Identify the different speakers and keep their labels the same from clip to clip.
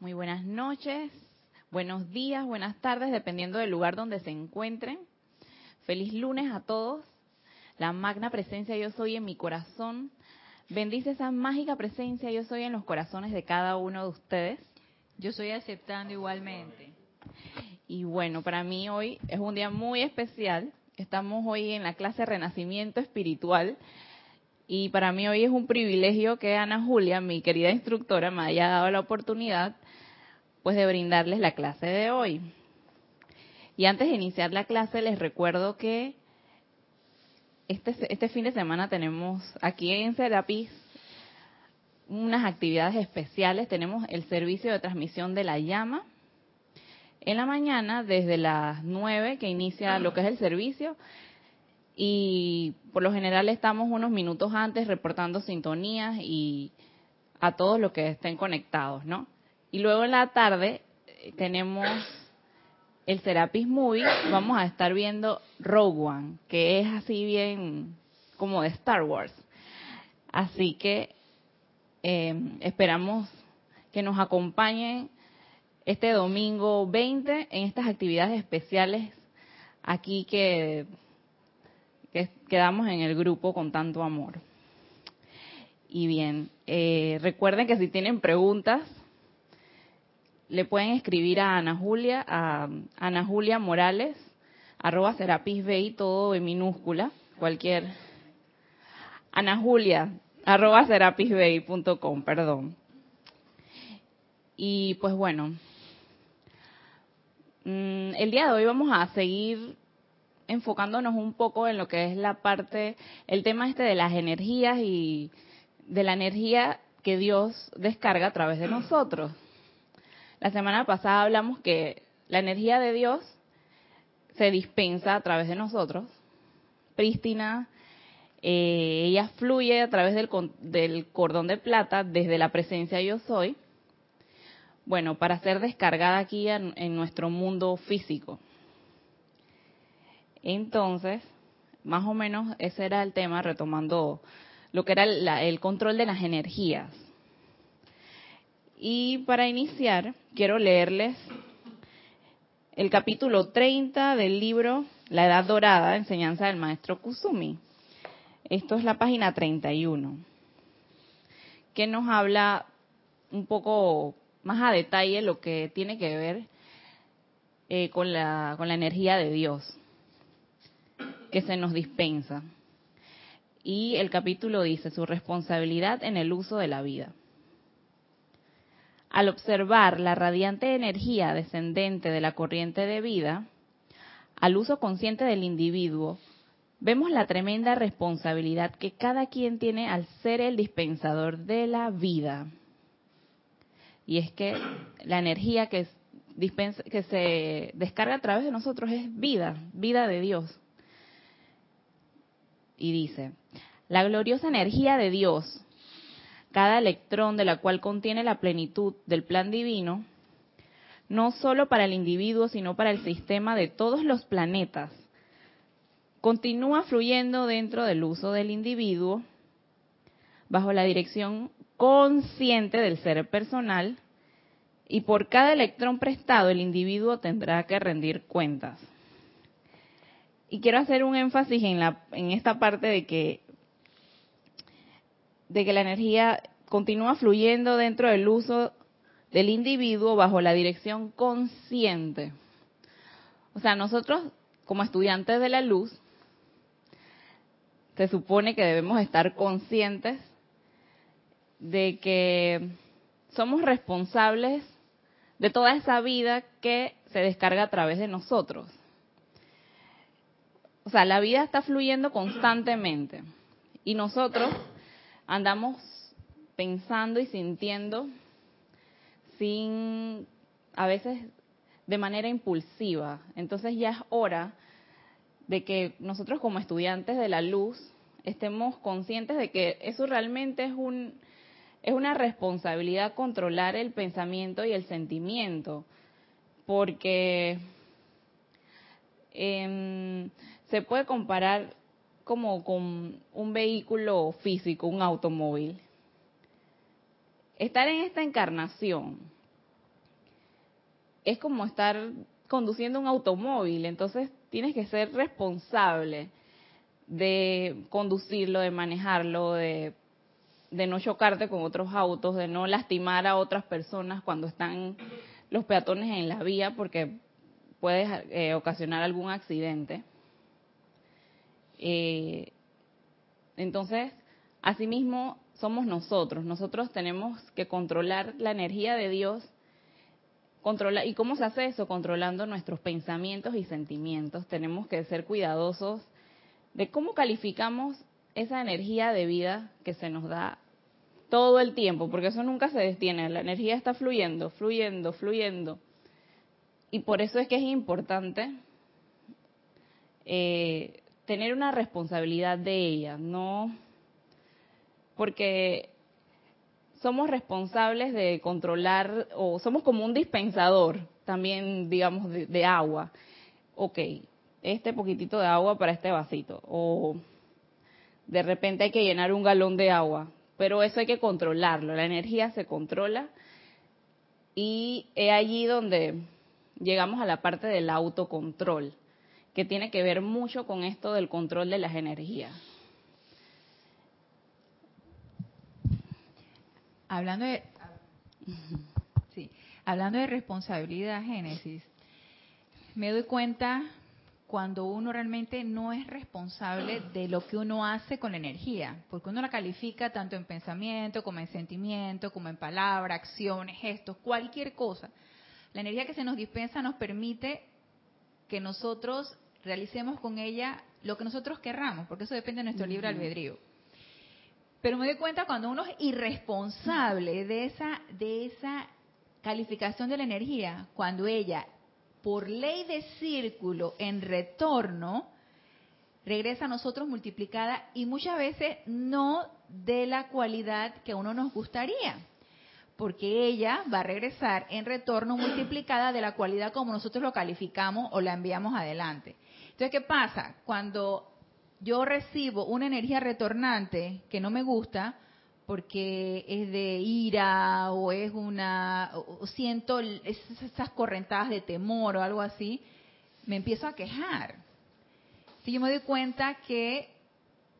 Speaker 1: Muy buenas noches, buenos días, buenas tardes, dependiendo del lugar donde se encuentren. Feliz lunes a todos. La magna presencia yo soy en mi corazón. Bendice esa mágica presencia yo soy en los corazones de cada uno de ustedes.
Speaker 2: Yo estoy aceptando igualmente.
Speaker 1: Y bueno, para mí hoy es un día muy especial. Estamos hoy en la clase Renacimiento Espiritual. Y para mí hoy es un privilegio que Ana Julia, mi querida instructora, me haya dado la oportunidad pues de brindarles la clase de hoy. Y antes de iniciar la clase les recuerdo que este, este fin de semana tenemos aquí en Serapis unas actividades especiales. Tenemos el servicio de transmisión de la llama en la mañana desde las 9 que inicia lo que es el servicio y por lo general estamos unos minutos antes reportando sintonías y a todos los que estén conectados, ¿no? Y luego en la tarde eh, tenemos el Serapis Movie, vamos a estar viendo Rogue One, que es así bien como de Star Wars. Así que eh, esperamos que nos acompañen este domingo 20 en estas actividades especiales aquí que, que quedamos en el grupo con tanto amor. Y bien, eh, recuerden que si tienen preguntas, le pueden escribir a Ana Julia, a Ana Julia Morales, arroba Serapis todo en minúscula, cualquier. Ana Julia, arroba serapisbay.com, perdón. Y pues bueno, mm, el día de hoy vamos a seguir enfocándonos un poco en lo que es la parte, el tema este de las energías y de la energía que Dios descarga a través de nosotros. La semana pasada hablamos que la energía de Dios se dispensa a través de nosotros, prístina, eh, ella fluye a través del, del cordón de plata desde la presencia yo soy, bueno, para ser descargada aquí en, nuestro mundo físico. Entonces, más o menos ese era el tema, retomando lo que era el control de las energías. Y para iniciar, quiero leerles el capítulo 30 del libro La Edad Dorada, enseñanza del maestro Kusumi. Esto es la página 31, que nos habla un poco más a detalle lo que tiene que ver eh, con, la, con la energía de Dios que se nos dispensa. Y el capítulo dice su responsabilidad en el uso de la vida. Al observar la radiante energía descendente de la corriente de vida, al uso consciente del individuo, vemos la tremenda responsabilidad que cada quien tiene al ser el dispensador de la vida. Y es que la energía que, se descarga a través de nosotros es vida, vida de Dios. Y dice, la gloriosa energía de Dios, cada electrón de la cual contiene la plenitud del plan divino, no solo para el individuo, sino para el sistema de todos los planetas, continúa fluyendo dentro del uso del individuo bajo la dirección consciente del ser personal y por cada electrón prestado el individuo tendrá que rendir cuentas. Y quiero hacer un énfasis en, la, en esta parte de que de que la energía continúa fluyendo dentro del uso del individuo bajo la dirección consciente. O sea, nosotros como estudiantes de la luz, se supone que debemos estar conscientes de que somos responsables de toda esa vida que se descarga a través de nosotros. O sea, la vida está fluyendo constantemente y nosotros andamos pensando y sintiendo sin, a veces de manera impulsiva. Entonces ya es hora de que nosotros como estudiantes de la luz estemos conscientes de que eso realmente es un es una responsabilidad controlar el pensamiento y el sentimiento, porque em, se puede comparar como con un vehículo físico, un automóvil. Estar en esta encarnación es como estar conduciendo un automóvil, entonces tienes que ser responsable de conducirlo, de manejarlo, de, no chocarte con otros autos, de no lastimar a otras personas cuando están los peatones en la vía, porque puedes eh, ocasionar algún accidente. Eh, entonces, asimismo, somos nosotros. Nosotros tenemos que controlar la energía de Dios. Controla, ¿Y cómo se hace eso? Controlando nuestros pensamientos y sentimientos. Tenemos que ser cuidadosos de cómo calificamos esa energía de vida que se nos da todo el tiempo, porque eso nunca se detiene. La energía está fluyendo, fluyendo, fluyendo. Y por eso es que es importante eh, tener una responsabilidad de ella, no porque somos responsables de controlar o somos como un dispensador también, digamos, de, agua. Ok, este poquitito de agua para este vasito. O de repente hay que llenar un galón de agua. Pero eso hay que controlarlo. La energía se controla. Y es allí donde llegamos a la parte del autocontrol que tiene que ver mucho con esto del control de las energías.
Speaker 2: Hablando de, sí, hablando de responsabilidad, Génesis, me doy cuenta cuando uno realmente no es responsable de lo que uno hace con la energía, porque uno la califica tanto en pensamiento como en sentimiento, como en palabra, acciones, gestos, cualquier cosa. La energía que se nos dispensa nos permite que nosotros realicemos con ella lo que nosotros querramos, porque eso depende de nuestro libre albedrío. Pero me doy cuenta cuando uno es irresponsable de esa, de esa calificación de la energía, cuando ella, por ley de círculo, en retorno, regresa a nosotros multiplicada y muchas veces no de la cualidad que a uno nos gustaría porque ella va a regresar en retorno multiplicada de la cualidad como nosotros lo calificamos o la enviamos adelante. Entonces, ¿qué pasa? Cuando yo recibo una energía retornante que no me gusta, porque es de ira o es una, o siento esas correntadas de temor o algo así, me empiezo a quejar. Si yo me doy cuenta que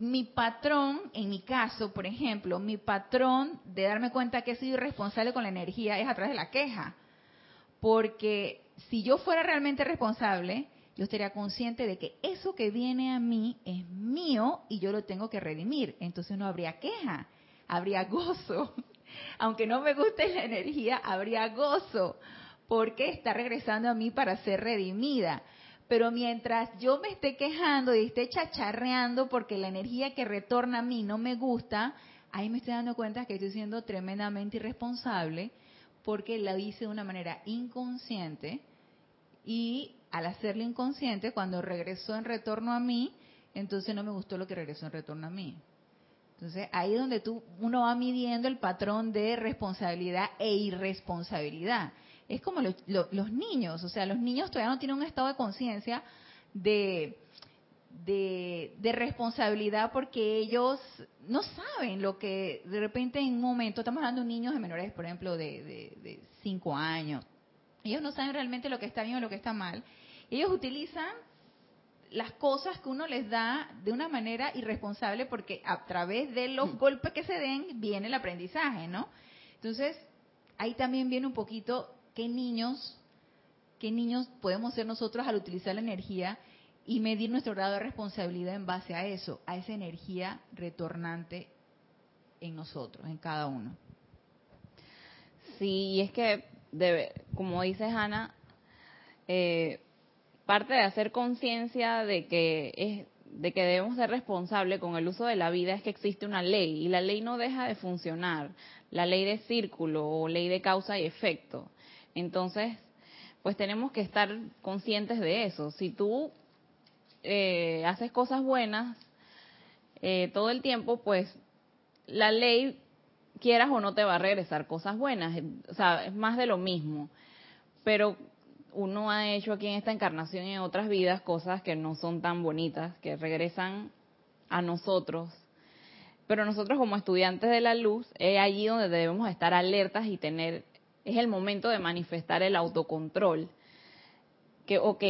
Speaker 2: mi patrón, en mi caso, por ejemplo, mi patrón de darme cuenta que he sido irresponsable con la energía es a través de la queja. Porque si yo fuera realmente responsable, yo estaría consciente de que eso que viene a mí es mío y yo lo tengo que redimir. Entonces no habría queja, habría gozo. Aunque no me guste la energía, habría gozo, porque está regresando a mí para ser redimida. Pero mientras yo me esté quejando y esté chacharreando porque la energía que retorna a mí no me gusta, ahí me estoy dando cuenta que estoy siendo tremendamente irresponsable porque la hice de una manera inconsciente y al hacerlo inconsciente, cuando regresó en retorno a mí, entonces no me gustó lo que regresó en retorno a mí. Entonces ahí es donde tú, uno va midiendo el patrón de responsabilidad e irresponsabilidad es como los niños, o sea, los niños todavía no tienen un estado de conciencia de, de, responsabilidad porque ellos no saben lo que de repente en un momento, estamos hablando de niños de menores, por ejemplo, de, de, cinco años, ellos no saben realmente lo que está bien o lo que está mal. Ellos utilizan las cosas que uno les da de una manera irresponsable porque a través de los golpes que se den viene el aprendizaje, ¿no? Entonces, ahí también viene un poquito qué niños, qué niños podemos ser nosotros al utilizar la energía y medir nuestro grado de responsabilidad en base a eso, a esa energía retornante en nosotros, en cada uno.
Speaker 1: Sí, y es que, debe, como dice Ana, eh, parte de hacer conciencia de que es de que debemos ser responsables con el uso de la vida es que existe una ley y la ley no deja de funcionar, la ley de círculo o ley de causa y efecto. Entonces, pues tenemos que estar conscientes de eso. Si tú eh, haces cosas buenas eh, todo el tiempo, pues la ley, quieras o no, te va a regresar cosas buenas. O sea, es más de lo mismo. Pero uno ha hecho aquí en esta encarnación y en otras vidas cosas que no son tan bonitas, que regresan a nosotros. Pero nosotros como estudiantes de la luz, es allí donde debemos estar alertas y tener es el momento de manifestar el autocontrol. Que, ok,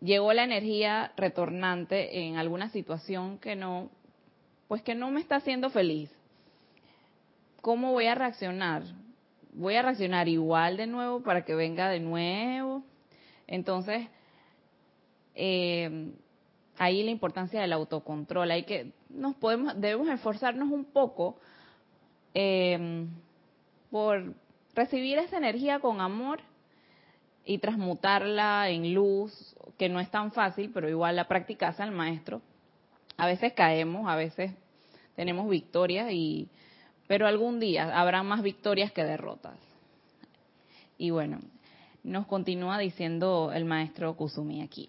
Speaker 1: llegó la energía retornante en alguna situación que no, pues que no me está haciendo feliz. ¿Cómo voy a reaccionar? Voy a reaccionar igual de nuevo para que venga de nuevo. Entonces, eh, ahí la importancia del autocontrol. Hay que, nos podemos, debemos esforzarnos un poco eh, por recibir esa energía con amor y transmutarla en luz, que no es tan fácil, pero igual la práctica hace al maestro. A veces caemos, a veces tenemos victorias y pero algún día habrá más victorias que derrotas. Y bueno, nos continúa diciendo el maestro Kusumi aquí.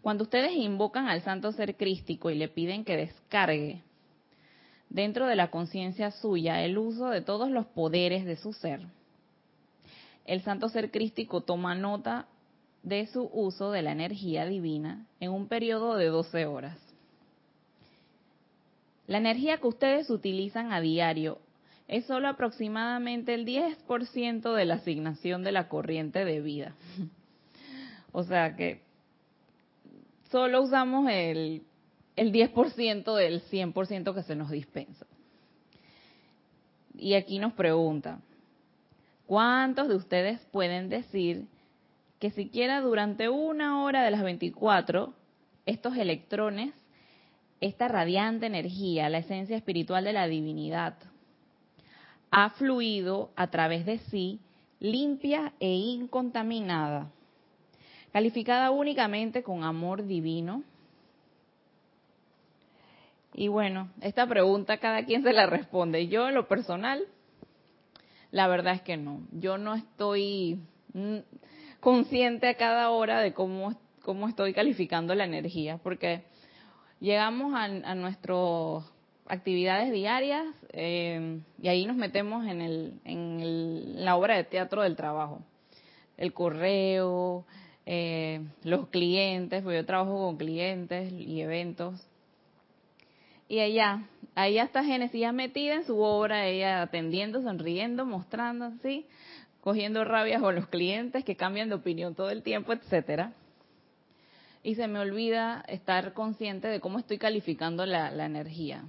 Speaker 1: Cuando ustedes invocan al santo ser crístico y le piden que descargue dentro de la conciencia suya el uso de todos los poderes de su ser, el santo ser crístico toma nota de su uso de la energía divina en un periodo de 12 horas. La energía que ustedes utilizan a diario es solo aproximadamente el 10% de la asignación de la corriente de vida. o sea que solo usamos el, el 10% del 100% que se nos dispensa. Y aquí nos pregunta, ¿cuántos de ustedes pueden decir que siquiera durante una hora de las 24, estos electrones, esta radiante energía, la esencia espiritual de la divinidad, ha fluido a través de sí limpia e incontaminada calificada únicamente con amor divino? Y bueno, esta pregunta cada quien se la responde. Yo en lo personal, la verdad es que no. Yo no estoy consciente a cada hora de cómo, cómo estoy calificando la energía, porque llegamos a, nuestras actividades diarias eh, y ahí nos metemos en, el, en la obra de teatro del trabajo. El correo, eh, los clientes, porque yo trabajo con clientes y eventos. Y ella, ahí está Génesis ya metida en su obra, ella atendiendo, sonriendo, mostrando así, cogiendo rabia con los clientes que cambian de opinión todo el tiempo, etcétera. Y se me olvida estar consciente de cómo estoy calificando la, energía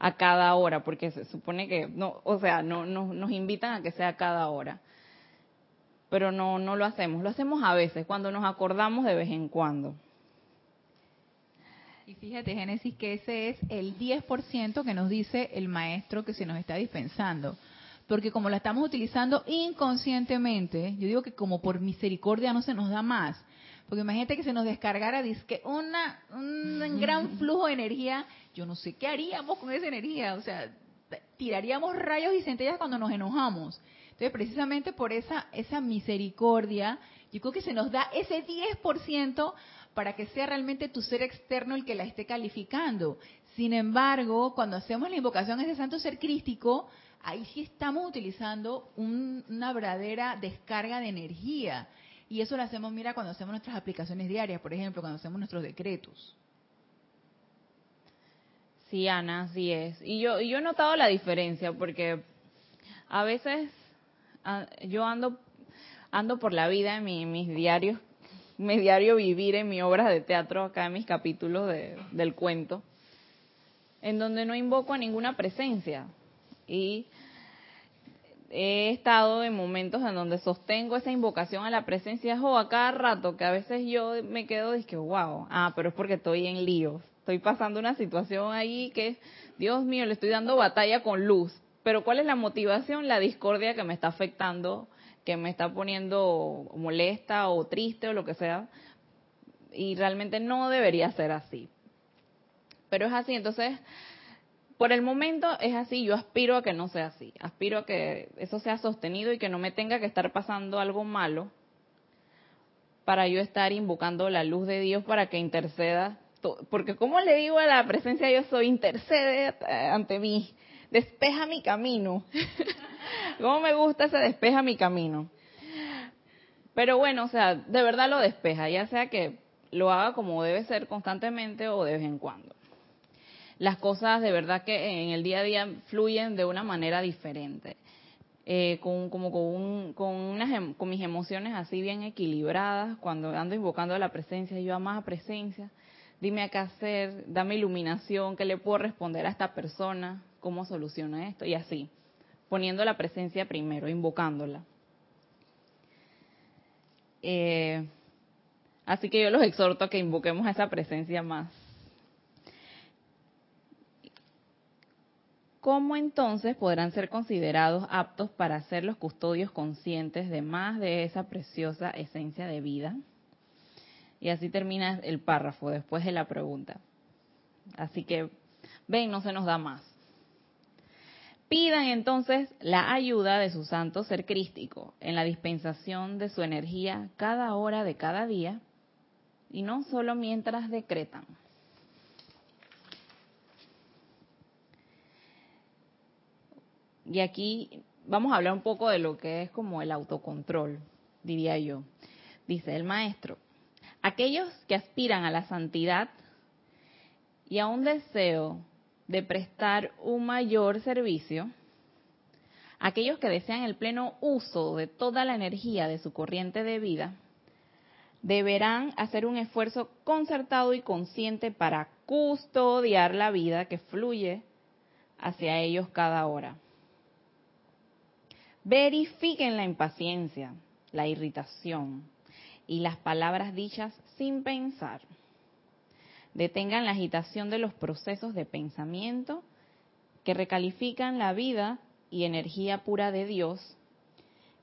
Speaker 1: a cada hora, porque se supone que no, o sea, no, nos invitan a que sea a cada hora pero no, no lo hacemos. Lo hacemos a veces, cuando nos acordamos de vez en cuando.
Speaker 2: Y fíjate, Génesis, que ese es el 10% que nos dice el maestro que se nos está dispensando. Porque como la estamos utilizando inconscientemente, yo digo que como por misericordia no se nos da más. Porque imagínate que se nos descargara una, un gran flujo de energía. Yo no sé qué haríamos con esa energía. O sea, tiraríamos rayos y centellas cuando nos enojamos. Entonces, precisamente por esa, esa misericordia, yo creo que se nos da ese 10% para que sea realmente tu ser externo el que la esté calificando. Sin embargo, cuando hacemos la invocación a ese santo ser crístico, ahí sí estamos utilizando una verdadera descarga de energía. Y eso lo hacemos, mira, cuando hacemos nuestras aplicaciones diarias, por ejemplo, cuando hacemos nuestros decretos.
Speaker 1: Sí, Ana, así es. Y yo, yo he notado la diferencia porque a veces yo ando ando por la vida en mis diarios, mi diario vivir en mi obra de teatro, acá en mis capítulos de, del cuento, en donde no invoco a ninguna presencia. Y he estado en momentos en donde sostengo esa invocación a la presencia o a cada rato, que a veces yo me quedo y que, wow, ah, pero es porque estoy en líos. Estoy pasando una situación ahí que, Dios mío, le estoy dando batalla con luz. Pero ¿cuál es la motivación? La discordia que me está afectando, que me está poniendo molesta o triste o lo que sea. Y realmente no debería ser así. Pero es así, entonces, por el momento es así, yo aspiro a que no sea así. Aspiro a que eso sea sostenido y que no me tenga que estar pasando algo malo para yo estar invocando la luz de Dios para que interceda. Porque como le digo a la presencia yo soy, intercede ante mí despeja mi camino. ¿Cómo me gusta ese despeja mi camino? Pero bueno, o sea, de verdad lo despeja, ya sea que lo haga como debe ser constantemente o de vez en cuando. Las cosas de verdad que en el día a día fluyen de una manera diferente. eh, con, como con, un, con, unas, em, con mis emociones así bien equilibradas, cuando ando invocando a la presencia, yo amada presencia, dime a qué hacer, dame iluminación, qué le puedo responder a esta persona, cómo soluciona esto, y así, poniendo la presencia primero, invocándola. Eh, así que yo los exhorto a que invoquemos esa presencia más. ¿Cómo entonces podrán ser considerados aptos para ser los custodios conscientes de más de esa preciosa esencia de vida? Y así termina el párrafo después de la pregunta. Así que, ven, no se nos da más. Pidan entonces la ayuda de su santo ser crístico en la dispensación de su energía cada hora de cada día y no solo mientras decretan. Y aquí vamos a hablar un poco de lo que es como el autocontrol, diría yo. Dice el maestro, aquellos que aspiran a la santidad y a un deseo de prestar un mayor servicio, aquellos que desean el pleno uso de toda la energía de su corriente de vida, deberán hacer un esfuerzo concertado y consciente para custodiar la vida que fluye hacia ellos cada hora. Verifiquen la impaciencia, la irritación y las palabras dichas sin pensar. Detengan la agitación de los procesos de pensamiento que recalifican la vida y energía pura de Dios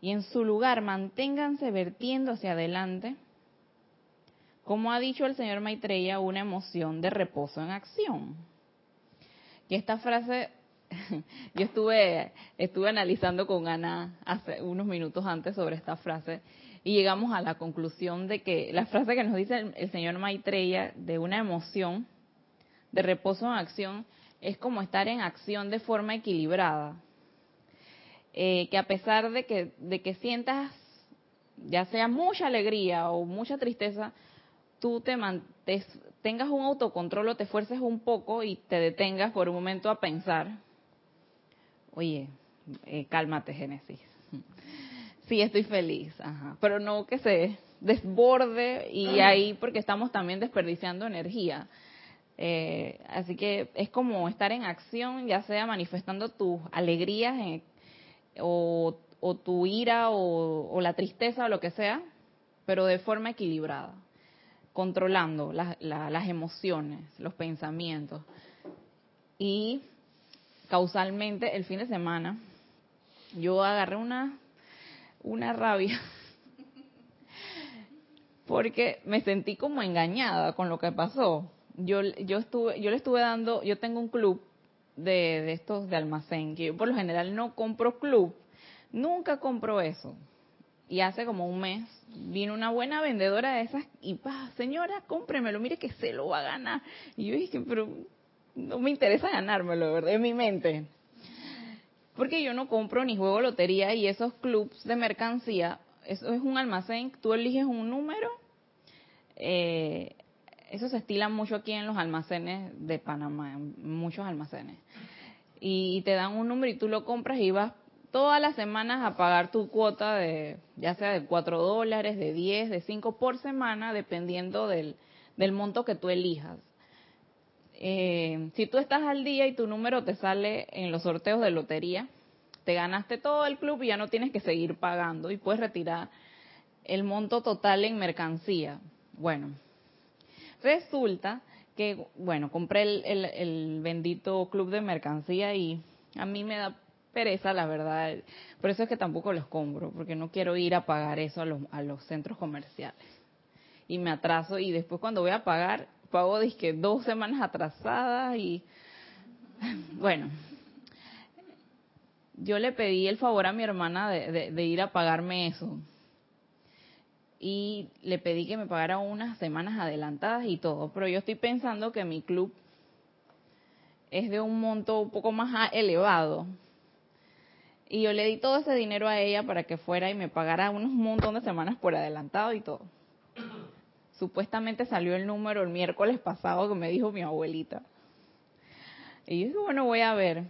Speaker 1: y en su lugar manténganse vertiendo hacia adelante, como ha dicho el señor Maitreya, una emoción de reposo en acción. Y esta frase yo estuve, estuve analizando con Ana hace unos minutos antes sobre esta frase y llegamos a la conclusión de que la frase que nos dice el, señor Maitreya de una emoción de reposo en acción es como estar en acción de forma equilibrada. Eh, que a pesar de que, de que sientas ya sea mucha alegría o mucha tristeza, tú te, tengas un autocontrol o te fuerces un poco y te detengas por un momento a pensar oye, eh, cálmate Génesis. Sí, estoy feliz, pero no que se desborde y ahí porque estamos también desperdiciando energía. Eh, así que es como estar en acción, ya sea manifestando tus alegrías eh, o, tu ira o, la tristeza o lo que sea, pero de forma equilibrada, controlando las emociones, los pensamientos. Y causalmente el fin de semana yo agarré una una rabia porque me sentí como engañada con lo que pasó. Yo yo estuve yo le estuve dando, yo tengo un club de, de estos de almacén que yo por lo general no compro club, nunca compro eso. Y hace como un mes vino una buena vendedora de esas y pa, señora, cómpremelo, mire que se lo va a ganar. Y yo dije, pero no me interesa ganármelo, ¿verdad? En mi mente. Porque yo no compro ni juego lotería y esos clubs de mercancía, eso es un almacén, tú eliges un número. Eh, eso se estila mucho aquí en los almacenes de Panamá, muchos almacenes. Y te dan un número y tú lo compras y vas todas las semanas a pagar tu cuota de, ya sea de 4 dólares, de 10, de 5 por semana, dependiendo del, del monto que tú elijas eh, si tú estás al día y tu número te sale en los sorteos de lotería, te ganaste todo el club y ya no tienes que seguir pagando y puedes retirar el monto total en mercancía. Bueno, resulta que, bueno, compré el, el, bendito club de mercancía y a mí me da pereza, la verdad. Por eso es que tampoco los compro, porque no quiero ir a pagar eso a los, a los centros comerciales. Y me atraso y después cuando voy a pagar pago que dos semanas atrasadas y bueno, yo le pedí el favor a mi hermana de, ir a pagarme eso. Y le pedí que me pagara unas semanas adelantadas y todo. Pero yo estoy pensando que mi club es de un monto un poco más elevado. Y yo le di todo ese dinero a ella para que fuera y me pagara unos montón de semanas por adelantado y todo. Supuestamente salió el número el miércoles pasado que me dijo mi abuelita. Y yo dije, bueno, voy a ver.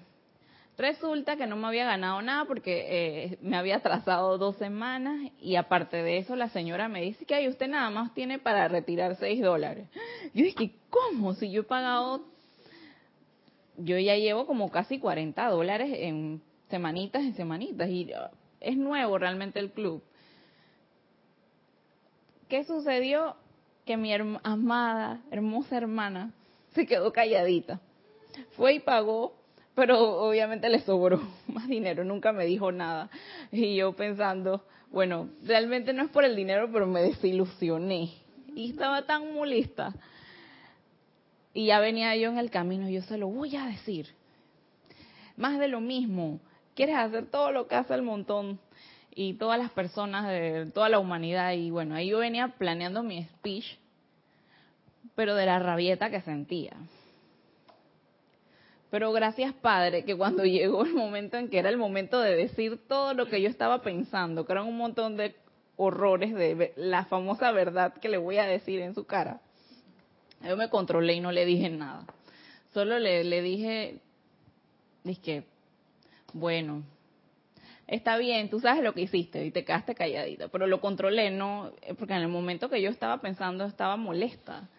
Speaker 1: Resulta que no me había ganado nada porque eh, me había atrasado dos semanas y aparte de eso la señora me dice que ahí usted nada más tiene para retirar seis dólares. Yo dije, ¿cómo? Si yo he pagado, yo ya llevo como casi 40 dólares en semanitas en semanitas y uh, es nuevo realmente el club. ¿Qué sucedió? Que mi amada, hermosa hermana se quedó calladita. Fue y pagó pero obviamente le sobró más dinero, nunca me dijo nada. Y yo pensando, bueno, realmente no es por el dinero, pero me desilusioné. Y estaba tan molesta. Y ya venía yo en el camino, yo se lo voy a decir. Más de lo mismo, quieres hacer todo lo que hace el montón y todas las personas de toda la humanidad. Y bueno, ahí yo venía planeando mi speech, pero de la rabieta que sentía. Pero gracias Padre, que cuando llegó el momento en que era el momento de decir todo lo que yo estaba pensando, que eran un montón de horrores de la famosa verdad que le voy a decir en su cara, yo me controlé y no le dije nada. Solo le, le dije, dije, bueno, está bien, tú sabes lo que hiciste y te quedaste calladita, pero lo controlé, no, porque en el momento que yo estaba pensando estaba molesta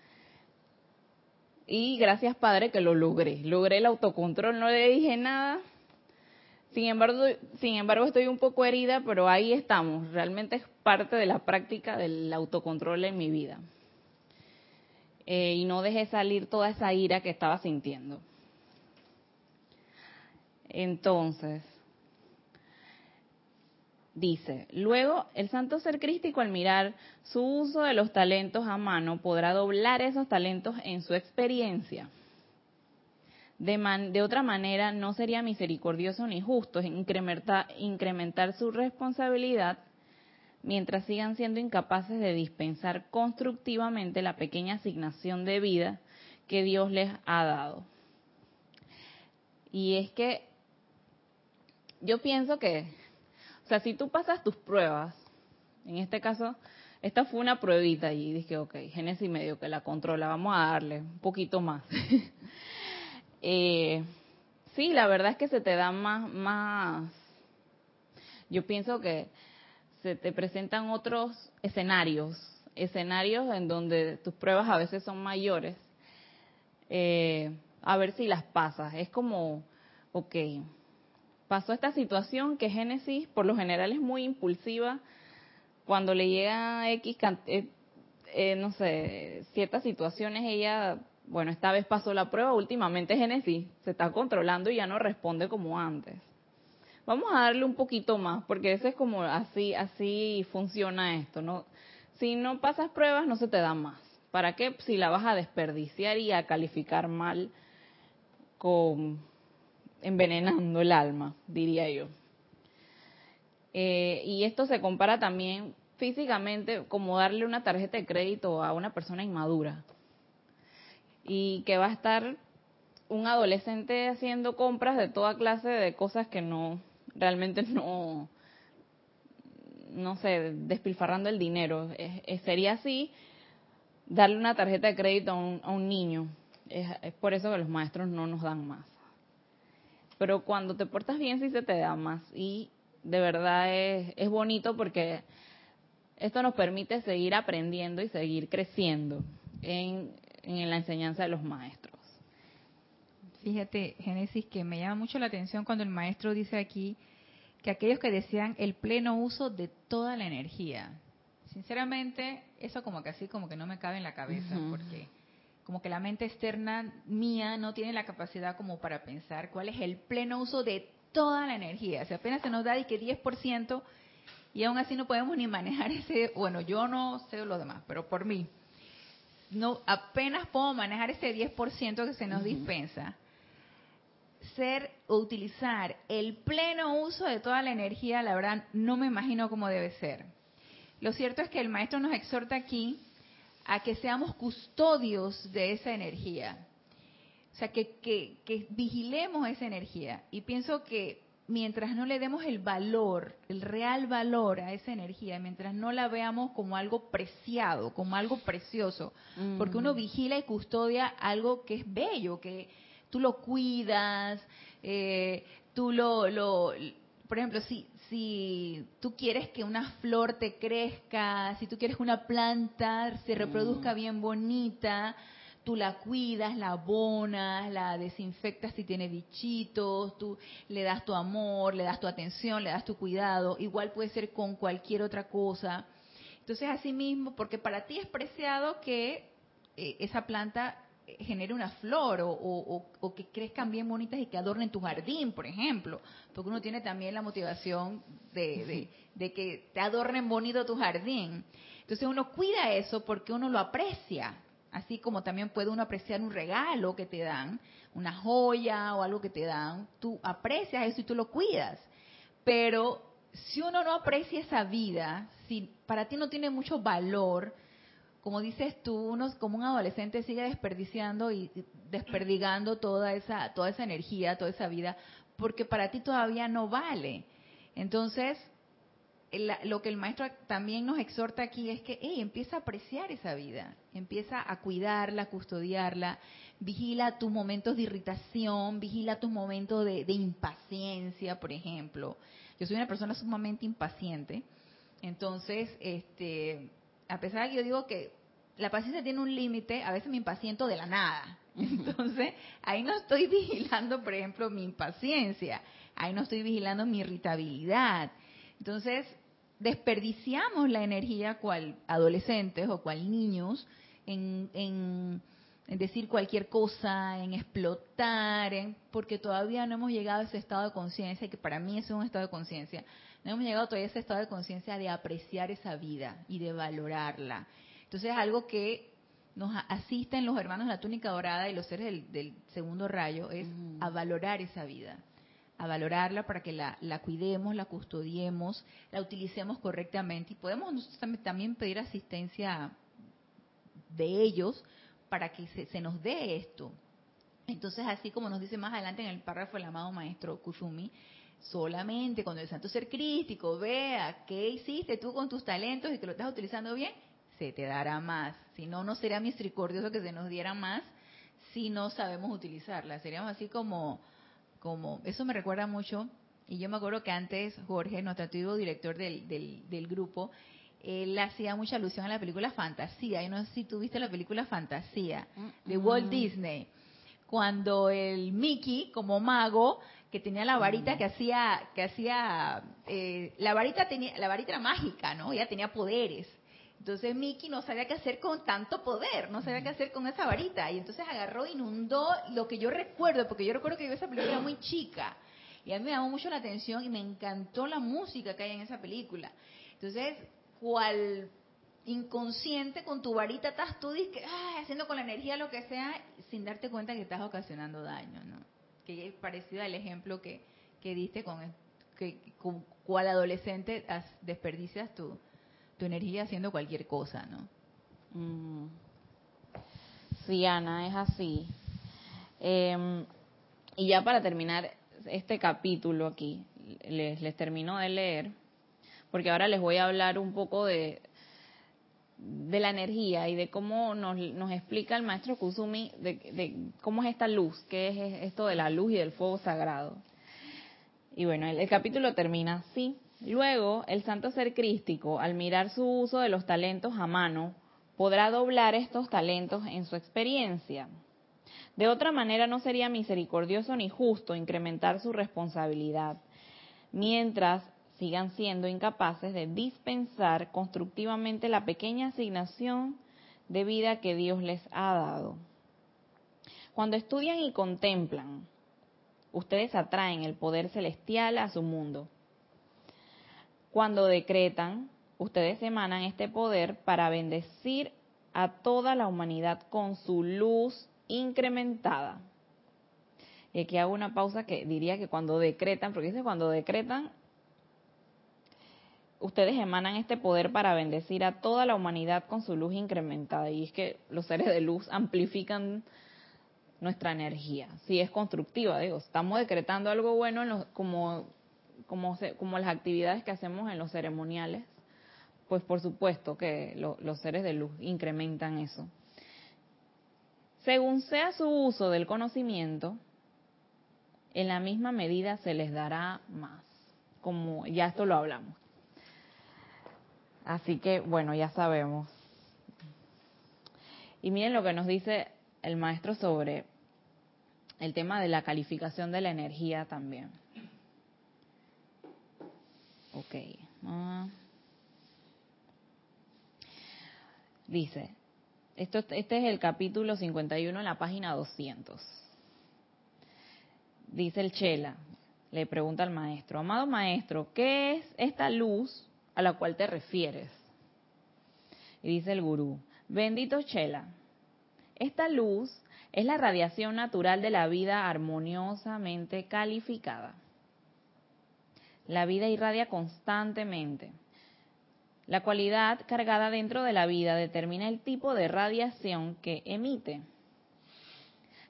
Speaker 1: y gracias Padre que lo logré. Logré el autocontrol, no le dije nada. Sin embargo, sin embargo estoy un poco herida, pero ahí estamos. Realmente es parte de la práctica del autocontrol en mi vida. Eh, y no dejé salir toda esa ira que estaba sintiendo. Entonces, Dice, luego el santo ser crístico al mirar su uso de los talentos a mano podrá doblar esos talentos en su experiencia. De, otra manera, no sería misericordioso ni justo incrementar su responsabilidad mientras sigan siendo incapaces de dispensar constructivamente la pequeña asignación de vida que Dios les ha dado. Y es que yo pienso que o sea, si tú pasas tus pruebas, en este caso, esta fue una pruebita y dije, ok, Génesis medio que la controla, vamos a darle un poquito más. eh, sí, la verdad es que se te da más, más, yo pienso que se te presentan otros escenarios, escenarios en donde tus pruebas a veces son mayores, eh, a ver si las pasas. Es como, ok, pasó esta situación que Génesis por lo general es muy impulsiva cuando le llega X, eh, eh, no sé, ciertas situaciones, ella, bueno, esta vez pasó la prueba, últimamente Génesis se está controlando y ya no responde como antes. Vamos a darle un poquito más, porque ese es como así, así funciona esto, ¿no? Si no pasas pruebas, no se te da más. ¿Para qué? Si la vas a desperdiciar y a calificar mal con envenenando el alma, diría yo. Eh, y esto se compara también físicamente como darle una tarjeta de crédito a una persona inmadura. Y que va a estar un adolescente haciendo compras de toda clase de cosas que no realmente no no sé despilfarrando el dinero. Sería así darle una tarjeta de crédito a un, niño. Es por eso que los maestros no nos dan más pero cuando te portas bien sí se te da más y de verdad es, es bonito porque esto nos permite seguir aprendiendo y seguir creciendo en, en la enseñanza de los maestros.
Speaker 2: Fíjate, Génesis, que me llama mucho la atención cuando el maestro dice aquí que aquellos que desean el pleno uso de toda la energía. Sinceramente, eso como que así como que no me cabe en la cabeza, porque como que la mente externa mía no tiene la capacidad como para pensar cuál es el pleno uso de toda la energía. Si apenas se nos da y que 10% y aún así no podemos ni manejar ese, bueno, yo no sé lo demás, pero por mí, no apenas puedo manejar ese 10% que se nos dispensa. Ser o utilizar el pleno uso de toda la energía, la verdad, no me imagino cómo debe ser. Lo cierto es que el maestro nos exhorta aquí a que seamos custodios de esa energía. O sea, que, que, vigilemos esa energía. Y pienso que mientras no le demos el valor, el real valor a esa energía, mientras no la veamos como algo preciado, como algo precioso, porque uno vigila y custodia algo que es bello, que tú lo cuidas, eh, tú lo, lo por ejemplo, si, si tú quieres que una flor te crezca, si tú quieres que una planta se reproduzca mm. bien bonita, tú la cuidas, la abonas, la desinfectas si tiene bichitos, tú le das tu amor, le das tu atención, le das tu cuidado. Igual puede ser con cualquier otra cosa. Entonces, así mismo, porque para ti es preciado que eh, esa planta genere una flor o, que crezcan bien bonitas y que adornen tu jardín, por ejemplo, porque uno tiene también la motivación de, de, que te adornen bonito tu jardín. Entonces uno cuida eso porque uno lo aprecia, así como también puede uno apreciar un regalo que te dan, una joya o algo que te dan, tú aprecias eso y tú lo cuidas. Pero si uno no aprecia esa vida, si para ti no tiene mucho valor, como dices tú, uno como un adolescente sigue desperdiciando y desperdigando toda esa, toda esa energía, toda esa vida, porque para ti todavía no vale. Entonces, lo que el maestro también nos exhorta aquí es que empieza a apreciar esa vida, empieza a cuidarla, a custodiarla, vigila tus momentos de irritación, vigila tus momentos de impaciencia, por ejemplo. Yo soy una persona sumamente impaciente, entonces, este, a pesar de que yo digo que la paciencia tiene un límite, a veces me impaciento de la nada. Entonces, ahí no estoy vigilando, por ejemplo, mi impaciencia, ahí no estoy vigilando mi irritabilidad. Entonces, desperdiciamos la energía cual adolescentes o cual niños en, en, decir cualquier cosa, en explotar, porque todavía no hemos llegado a ese estado de conciencia, que para mí es un estado de conciencia, no hemos llegado todavía a ese estado de conciencia de apreciar esa vida y de valorarla. Entonces, algo que nos asisten los hermanos de la túnica dorada y los seres del, segundo rayo es a valorar esa vida, a valorarla para que la, cuidemos, la custodiemos, la utilicemos correctamente. Y podemos nosotros también pedir asistencia de ellos para que se, nos dé esto. Entonces, así como nos dice más adelante en el párrafo el amado maestro Kusumi, solamente cuando el santo ser crístico vea qué hiciste tú con tus talentos y que lo estás utilizando bien, se te dará más. Si no, no sería misericordioso que se nos diera más si no sabemos utilizarla. Seríamos así como, como, eso me recuerda mucho, y yo me acuerdo que antes Jorge, nuestro antiguo director del, del, grupo, él hacía mucha alusión a la película Fantasía. Y no sé si tú viste la película Fantasía de Walt Disney. Cuando el Mickey, como mago, que tenía la varita que hacía, que hacía, eh, la varita tenía, la varita era mágica, ¿no? Ella tenía poderes. Entonces Mickey no sabía qué hacer con tanto poder, no sabía qué hacer con esa varita. Y entonces agarró, inundó lo que yo recuerdo, porque yo recuerdo que yo esa película muy chica. Y a mí me llamó mucho la atención y me encantó la música que hay en esa película. Entonces, cual inconsciente con tu varita estás tú haciendo con la energía lo que sea, sin darte cuenta que estás ocasionando daño, ¿no? Que es parecido al ejemplo que, que diste con, que, con cual adolescente desperdicias tu, tu energía haciendo cualquier cosa, ¿no?
Speaker 1: Mm. Sí, Ana, es así. Em, y ya para terminar este capítulo aquí, les, les termino de leer, porque ahora les voy a hablar un poco de, de la energía y de cómo nos, nos explica el maestro Kusumi de, de, cómo es esta luz, qué es esto de la luz y del fuego sagrado. Y bueno, el capítulo termina así. Luego, el santo ser crístico, al mirar su uso de los talentos a mano, podrá doblar estos talentos en su experiencia. De otra manera, no sería misericordioso ni justo incrementar su responsabilidad, mientras sigan siendo incapaces de dispensar constructivamente la pequeña asignación de vida que Dios les ha dado. Cuando estudian y contemplan, ustedes atraen el poder celestial a su mundo cuando decretan, ustedes emanan este poder para bendecir a toda la humanidad con su luz incrementada. Y aquí hago una pausa que diría que cuando decretan, porque dice cuando decretan, ustedes emanan este poder para bendecir a toda la humanidad con su luz incrementada. Y es que los seres de luz amplifican nuestra energía. Si es constructiva, digo, estamos decretando algo bueno como como, como las actividades que hacemos en los ceremoniales, pues por supuesto que los seres de luz incrementan eso. Según sea su uso del conocimiento, en la misma medida se les dará más. Como ya esto lo hablamos. Así que, bueno, ya sabemos. Y miren lo que nos dice el maestro sobre el tema de la calificación de la energía también. Ok. Ah. Dice, esto, este es el capítulo 51 en la página 200. Dice el Chela, le pregunta al maestro, amado maestro, ¿qué es esta luz a la cual te refieres? Y dice el gurú, bendito Chela, esta luz es la radiación natural de la vida armoniosamente calificada. La vida irradia constantemente. La cualidad cargada dentro de la vida determina el tipo de radiación que emite.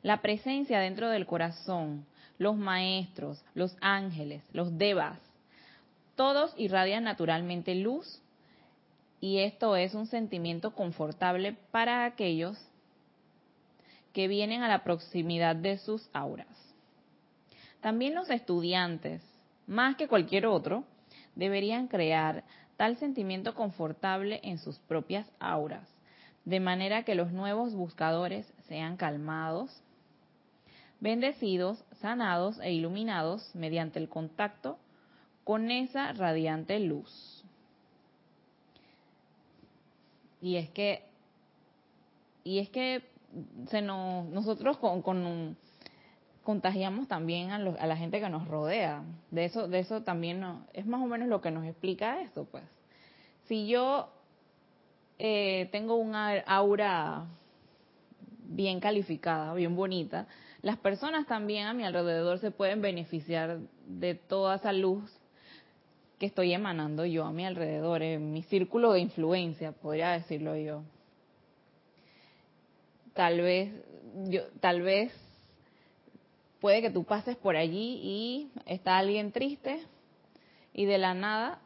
Speaker 1: La presencia dentro del corazón, los maestros, los ángeles, los devas, todos irradian naturalmente luz y esto es un sentimiento confortable para aquellos que vienen a la proximidad de sus auras. También los estudiantes, más que cualquier otro, deberían crear tal sentimiento confortable en sus propias auras, de manera que los nuevos buscadores sean calmados, bendecidos, sanados e iluminados mediante el contacto con esa radiante luz. Y es que y es que se nos, nosotros con, con contagiamos también a, a, la gente que nos rodea. De eso, de eso también no, es más o menos lo que nos explica esto, pues. Si yo eh, tengo una aura bien calificada, bien bonita, las personas también a mi alrededor se pueden beneficiar de toda esa luz que estoy emanando yo a mi alrededor, en mi círculo de influencia, podría decirlo yo tal vez, yo, tal vez puede que tú pases por allí y está alguien triste y de la nada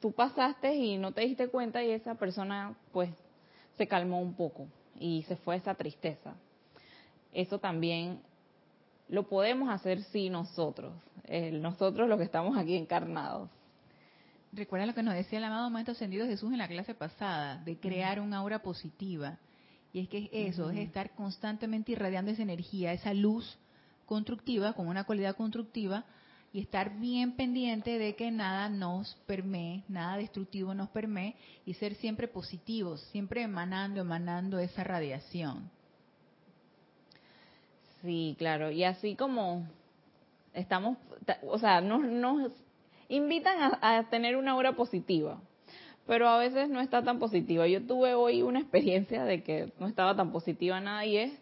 Speaker 1: tú pasaste y no te diste cuenta y esa persona pues se calmó un poco y se fue esa tristeza. Eso también lo podemos hacer sí nosotros, nosotros los que estamos aquí encarnados.
Speaker 2: Recuerda lo que nos decía el amado Maestro Ascendido Jesús en la clase pasada, de crear un aura positiva. Y es que es eso, es estar constantemente irradiando esa energía, esa luz constructiva, con una cualidad constructiva, y estar bien pendiente de que nada nos permee, nada destructivo nos permee, y ser siempre positivos, siempre emanando, emanando esa radiación.
Speaker 1: Sí, claro, y así como estamos, o sea, nos, nos invitan a, a tener una aura positiva pero a veces no está tan positiva. Yo tuve hoy una experiencia de que no estaba tan positiva nada y es,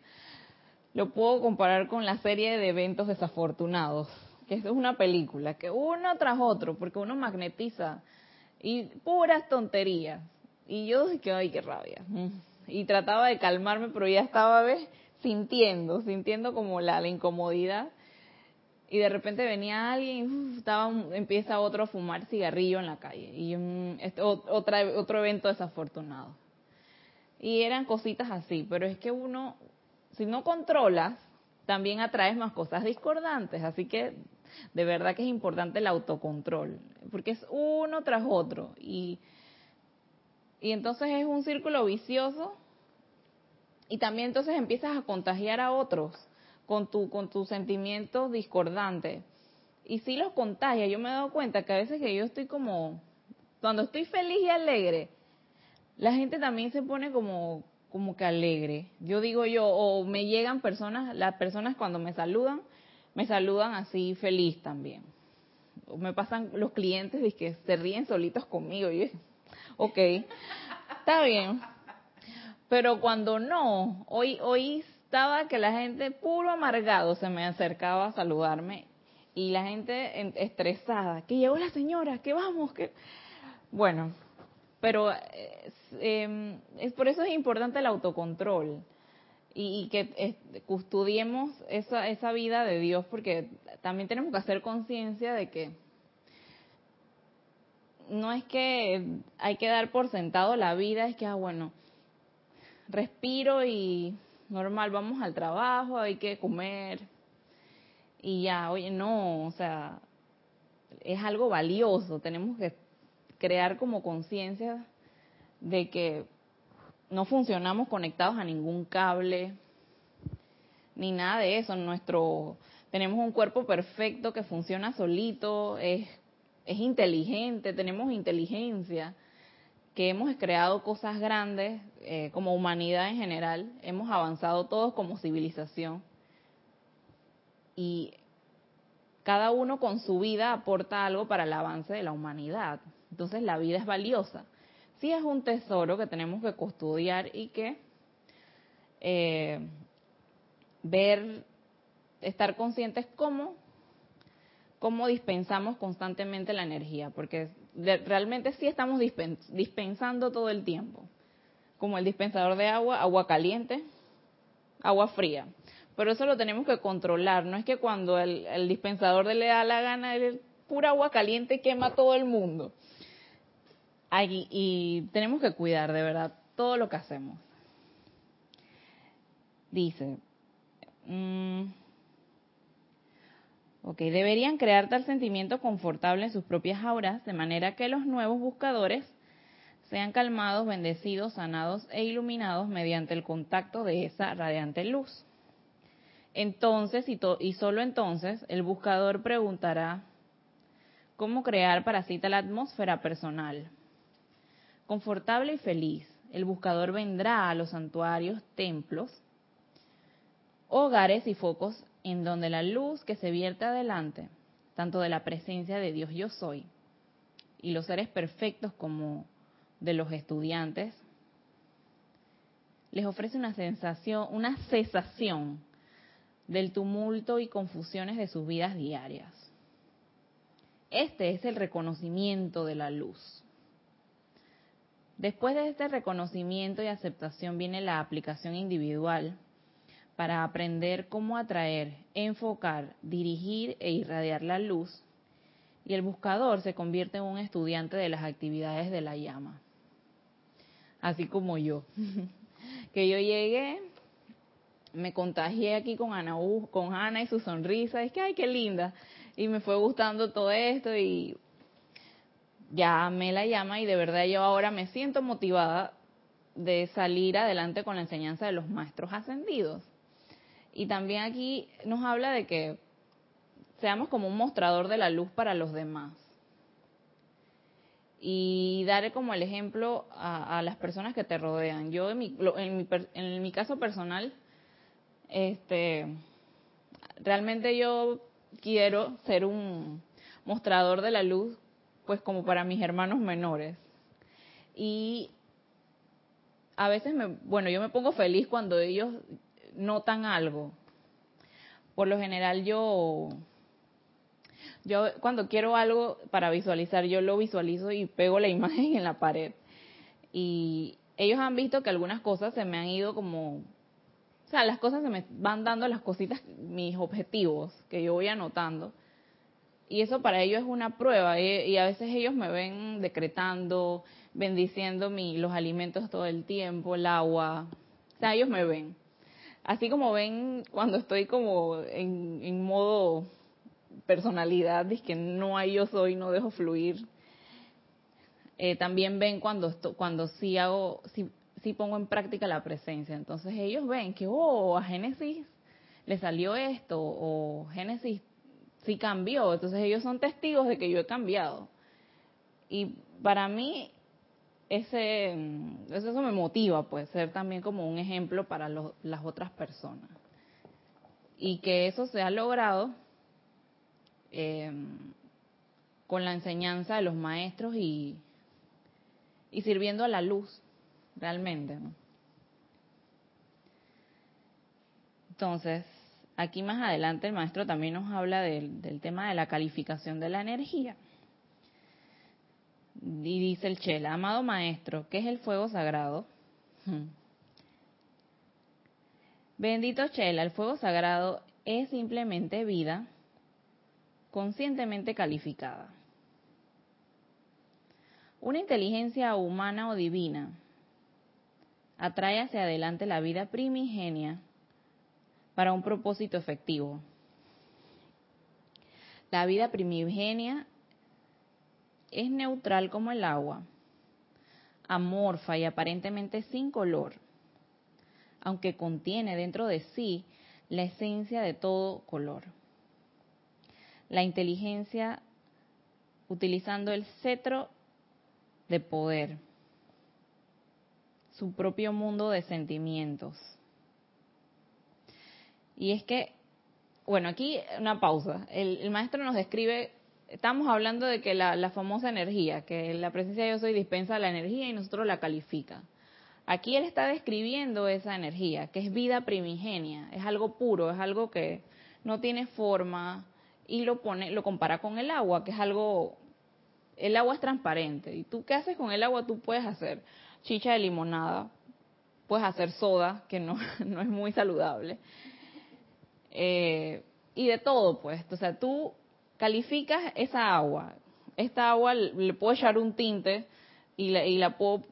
Speaker 1: lo puedo comparar con la serie de eventos desafortunados, que es una película, que uno tras otro, porque uno magnetiza y puras tonterías. Y yo dije, ay, qué rabia. Y trataba de calmarme, pero ya estaba, ¿ves? Sintiendo, sintiendo como la incomodidad y de repente venía alguien estaba empieza otro a fumar cigarrillo en la calle. Y este, otra, otro evento desafortunado. Y eran cositas así pero es que uno si no controlas también atraes más cosas discordantes. Así que de verdad que es importante el autocontrol porque es uno tras otro. Y y entonces es un círculo vicioso y también entonces empiezas a contagiar a otros con tu con tus sentimientos discordantes. Y si los contagia, yo me he dado cuenta que a veces que yo estoy como cuando estoy feliz y alegre, la gente también se pone como como que alegre. Yo digo yo o me llegan personas, las personas cuando me saludan, me saludan así feliz también. O me pasan los clientes y que se ríen solitos conmigo. Y ok, está bien. Pero cuando no, hoy, hoy estaba que la gente puro amargado se me acercaba a saludarme y la gente estresada, que llegó la señora, que vamos, que bueno, pero em, es por eso es importante el autocontrol y, que custodiemos esa, esa vida de Dios porque también tenemos que hacer conciencia de que no es que hay que dar por sentado la vida, es que, ah, bueno, respiro y normal, vamos al trabajo, hay que comer. y ya, oye, no, o sea, es algo valioso, tenemos que crear como conciencia de que no funcionamos conectados a ningún cable, ni nada de eso. Nuestro, tenemos un cuerpo perfecto que funciona solito, es, es inteligente, tenemos inteligencia, que hemos creado cosas grandes eh, como humanidad en general, hemos avanzado todos como civilización. Y cada uno con su vida aporta algo para el avance de la humanidad. Entonces la vida es valiosa. Sí es un tesoro que tenemos que custodiar y que eh, ver, estar conscientes cómo, cómo dispensamos constantemente la energía, porque realmente sí estamos dispensando todo el tiempo, como el dispensador de agua, agua caliente, agua fría. Pero eso lo tenemos que controlar, no es que cuando el, dispensador le da la gana, el pura agua caliente quema todo el mundo y tenemos que cuidar de verdad todo lo que hacemos. Dice, mm, deberían crear tal sentimiento confortable en sus propias auras, de manera que los nuevos buscadores sean calmados, bendecidos, sanados e iluminados mediante el contacto de esa radiante luz. Entonces, y, y solo entonces, el buscador preguntará cómo crear para sí tal atmósfera personal confortable y feliz, el buscador vendrá a los santuarios, templos, hogares y focos en donde la luz que se vierte adelante, tanto de la presencia de Dios yo soy, y los seres perfectos como de los estudiantes, les ofrece una sensación, una cesación del tumulto y confusiones de sus vidas diarias. Este es el reconocimiento de la luz. Después de este reconocimiento y aceptación viene la aplicación individual para aprender cómo atraer, enfocar, dirigir e irradiar la luz y el buscador se convierte en un estudiante de las actividades de la llama. Así como yo. que yo llegué, me contagié aquí con Ana, con Ana y su sonrisa, es que ay, qué linda. Y me fue gustando todo esto y ya me la llama y de verdad yo ahora me siento motivada de salir adelante con la enseñanza de los maestros ascendidos. Y también aquí nos habla de que seamos como un mostrador de la luz para los demás. Y daré como el ejemplo a, las personas que te rodean. Yo en mi, en mi, en mi caso personal, este, realmente yo quiero ser un mostrador de la luz pues como para mis hermanos menores. Y a veces me, bueno, yo me pongo feliz cuando ellos notan algo. Por lo general yo yo cuando quiero algo para visualizar, yo lo visualizo y pego la imagen en la pared. Y ellos han visto que algunas cosas se me han ido como o sea, las cosas se me van dando las cositas, mis objetivos que yo voy anotando y eso para ellos es una prueba y, a veces ellos me ven decretando, bendiciendo mi, los alimentos todo el tiempo, el agua, o sea, ellos me ven. Así como ven cuando estoy como en, modo personalidad, es que no hay yo soy, no dejo fluir. Eh, también ven cuando cuando sí hago, sí, sí pongo en práctica la presencia. Entonces ellos ven que, oh, a Génesis le salió esto, o Génesis sí cambió. Entonces ellos son testigos de que yo he cambiado. Y para mí ese eso me motiva pues ser también como un ejemplo para las otras personas y que eso se ha logrado eh, con la enseñanza de los maestros y, y sirviendo a la luz realmente entonces Aquí más adelante el maestro también nos habla del, tema de la calificación de la energía. Y dice el Chela, amado maestro, ¿qué es el fuego sagrado? Hmm. Bendito Chela, el fuego sagrado es simplemente vida conscientemente calificada. Una inteligencia humana o divina atrae hacia adelante la vida primigenia para un propósito efectivo. La vida primigenia es neutral como el agua, amorfa y aparentemente sin color, aunque contiene dentro de sí la esencia de todo color. La inteligencia utilizando el cetro de poder, su propio mundo de sentimientos. Y es que, bueno, aquí una pausa. El, maestro nos describe, estamos hablando de que la, famosa energía, que la presencia de yo soy dispensa la energía y nosotros la califica. Aquí él está describiendo esa energía, que es vida primigenia, es algo puro, es algo que no tiene forma y lo pone, lo compara con el agua, que es algo el agua es transparente. ¿Y tú qué haces con el agua? Tú puedes hacer chicha de limonada, puedes hacer soda, que no, no es muy saludable. Eh, y de todo, pues. O sea, tú calificas esa agua. Esta agua le puedo echar un tinte y la, y la puedo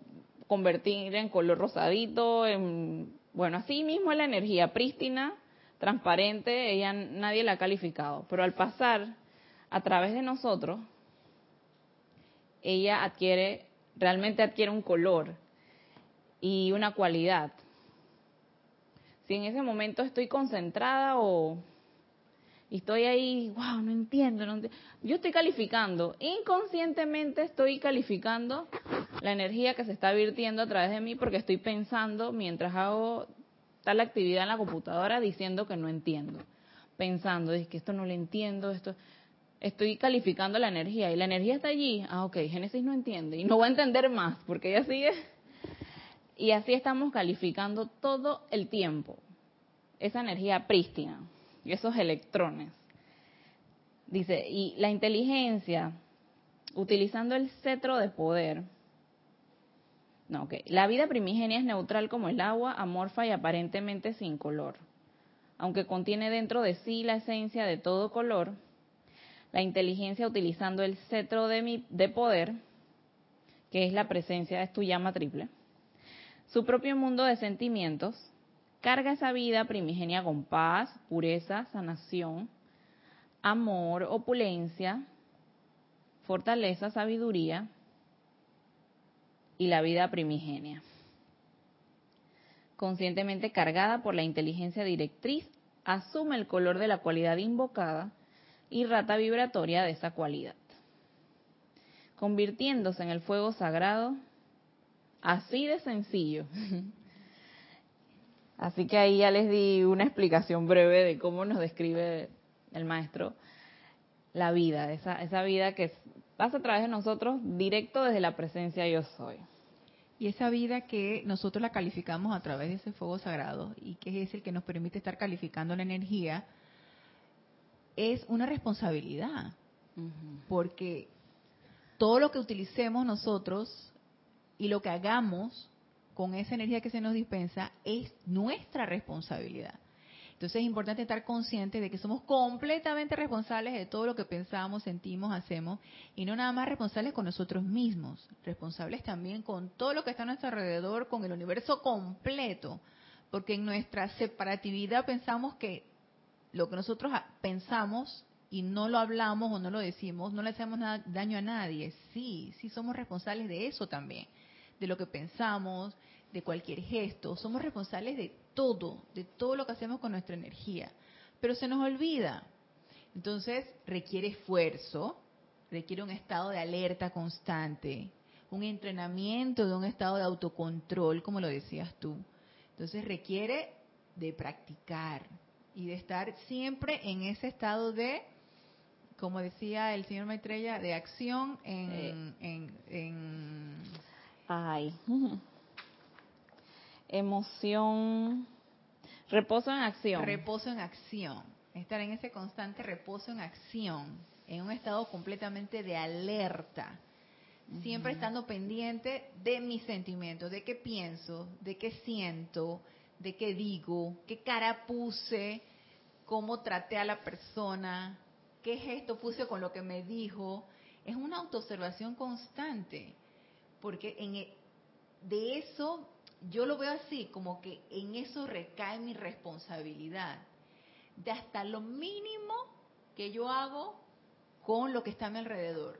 Speaker 1: convertir en color rosadito, en, bueno, así mismo la energía prístina, transparente, ella nadie la ha calificado, pero al pasar a través de nosotros, ella adquiere, realmente adquiere un color y una cualidad. Si en ese momento estoy concentrada o estoy ahí, wow, no entiendo, no entiendo. Yo estoy calificando, inconscientemente estoy calificando la energía que se está virtiendo a través de mí porque estoy pensando mientras hago tal actividad en la computadora diciendo que no entiendo. Pensando, es que esto no lo entiendo, esto estoy calificando la energía y la energía está allí, ah, ok, Génesis no entiende y no va a entender más porque ella sigue. Y así estamos calificando todo el tiempo esa energía prístina y esos electrones. Dice, y la inteligencia, utilizando el cetro de poder, no, ok, la vida primigenia es neutral como el agua, amorfa y aparentemente sin color. Aunque contiene dentro de sí la esencia de todo color, la inteligencia utilizando el cetro de, mi, de poder, que es la presencia, es tu llama triple, su propio mundo de sentimientos, carga esa vida primigenia con paz, pureza, sanación, amor, opulencia, fortaleza, sabiduría y la vida primigenia. Conscientemente cargada por la inteligencia directriz, asume el color de la cualidad invocada y rata vibratoria de esa cualidad, convirtiéndose en el fuego sagrado, así de sencillo. Así que ahí ya les di una explicación breve de cómo nos describe el maestro la vida, esa, esa vida que pasa a través de nosotros directo desde la presencia yo soy.
Speaker 2: Y esa vida que nosotros la calificamos a través de ese fuego sagrado y que es el que nos permite estar calificando la energía, es una responsabilidad, porque todo lo que utilicemos nosotros y lo que hagamos con esa energía que se nos dispensa es nuestra responsabilidad. Entonces es importante estar consciente de que somos completamente responsables de todo lo que pensamos, sentimos, hacemos, y no nada más responsables con nosotros mismos, responsables también con todo lo que está a nuestro alrededor, con el universo completo, porque en nuestra separatividad pensamos que lo que nosotros pensamos y no lo hablamos o no lo decimos, no le hacemos daño a nadie. Sí, sí somos responsables de eso también, de lo que pensamos, de cualquier gesto. Somos responsables de todo, de todo lo que hacemos con nuestra energía. Pero se nos olvida. Entonces requiere esfuerzo, requiere un estado de alerta constante, un entrenamiento de un estado de autocontrol, como lo decías tú. Entonces requiere de practicar, y de estar siempre en ese estado de, como decía el señor Maitreya, de acción en, en,
Speaker 1: ay, emoción, reposo en acción.
Speaker 2: Reposo en acción, estar en ese constante reposo en acción, en un estado completamente de alerta siempre estando pendiente de mis sentimientos, de qué pienso, de qué siento, de qué digo, qué cara puse, cómo traté a la persona, qué gesto puse con lo que me dijo. Es una autoobservación constante, porque en, e, de eso yo lo veo así, como que en eso recae mi responsabilidad. De hasta lo mínimo que yo hago con lo que está a mi alrededor.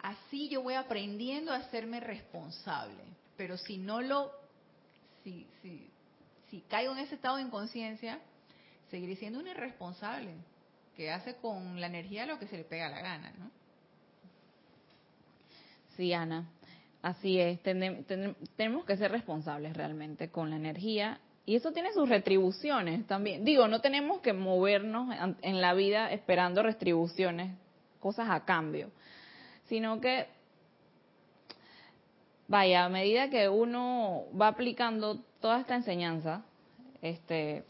Speaker 2: Así yo voy aprendiendo a hacerme responsable. Pero si no lo, si, si, si caigo en ese estado de inconsciencia, seguiré siendo un irresponsable que hace con la energía lo que se le pega la gana, ¿no?
Speaker 1: Sí, Ana, así es. tenemos que ser responsables realmente con la energía y eso tiene sus retribuciones también. Digo, no tenemos que movernos en la vida esperando retribuciones, cosas a cambio, sino que, vaya, a medida que uno va aplicando toda esta enseñanza, este,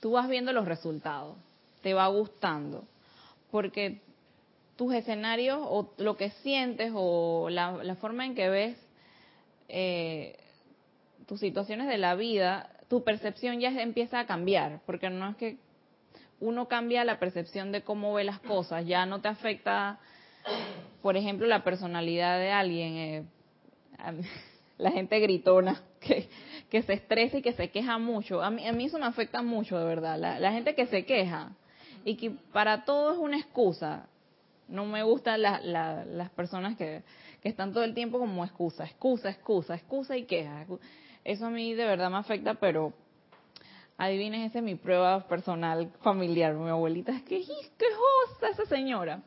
Speaker 1: tú vas viendo los resultados, te va gustando, porque tus escenarios o lo que sientes o la, forma en que ves eh, tus situaciones de la vida tu percepción ya empieza a cambiar, porque no es que uno cambia la percepción de cómo ve las cosas, ya no te afecta, por ejemplo, la personalidad de alguien, eh, la gente gritona, que, que se estresa y que se queja mucho. A mí, a mí eso me afecta mucho, de verdad, la, gente que se queja y que para todo es una excusa. No me gustan las personas que, que están todo el tiempo como excusa, excusa, excusa, excusa y queja. Eso a mí de verdad me afecta, pero adivinen, esa es mi prueba personal familiar. Mi abuelita es que, qué josa esa señora.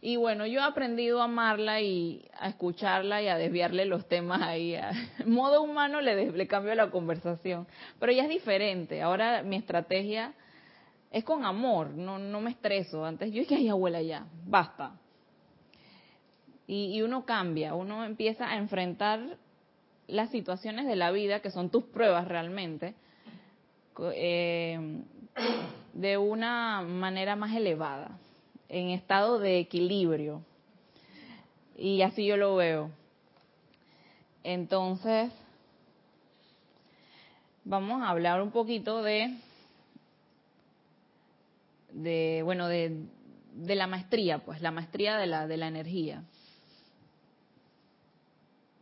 Speaker 1: Y bueno, yo he aprendido a amarla y a escucharla y a desviarle los temas ahí. En modo humano le, le cambio la conversación. Pero ya es diferente. Ahora mi estrategia es con amor, no, no me estreso. Antes yo dije, ay abuela, ya, basta. Y, y uno cambia, uno empieza a enfrentar las situaciones de la vida, que son tus pruebas realmente, eh, de una manera más elevada, en estado de equilibrio. Y así yo lo veo. Entonces, vamos a hablar un poquito de, de bueno, de, de la maestría, pues, la maestría de la, de la energía.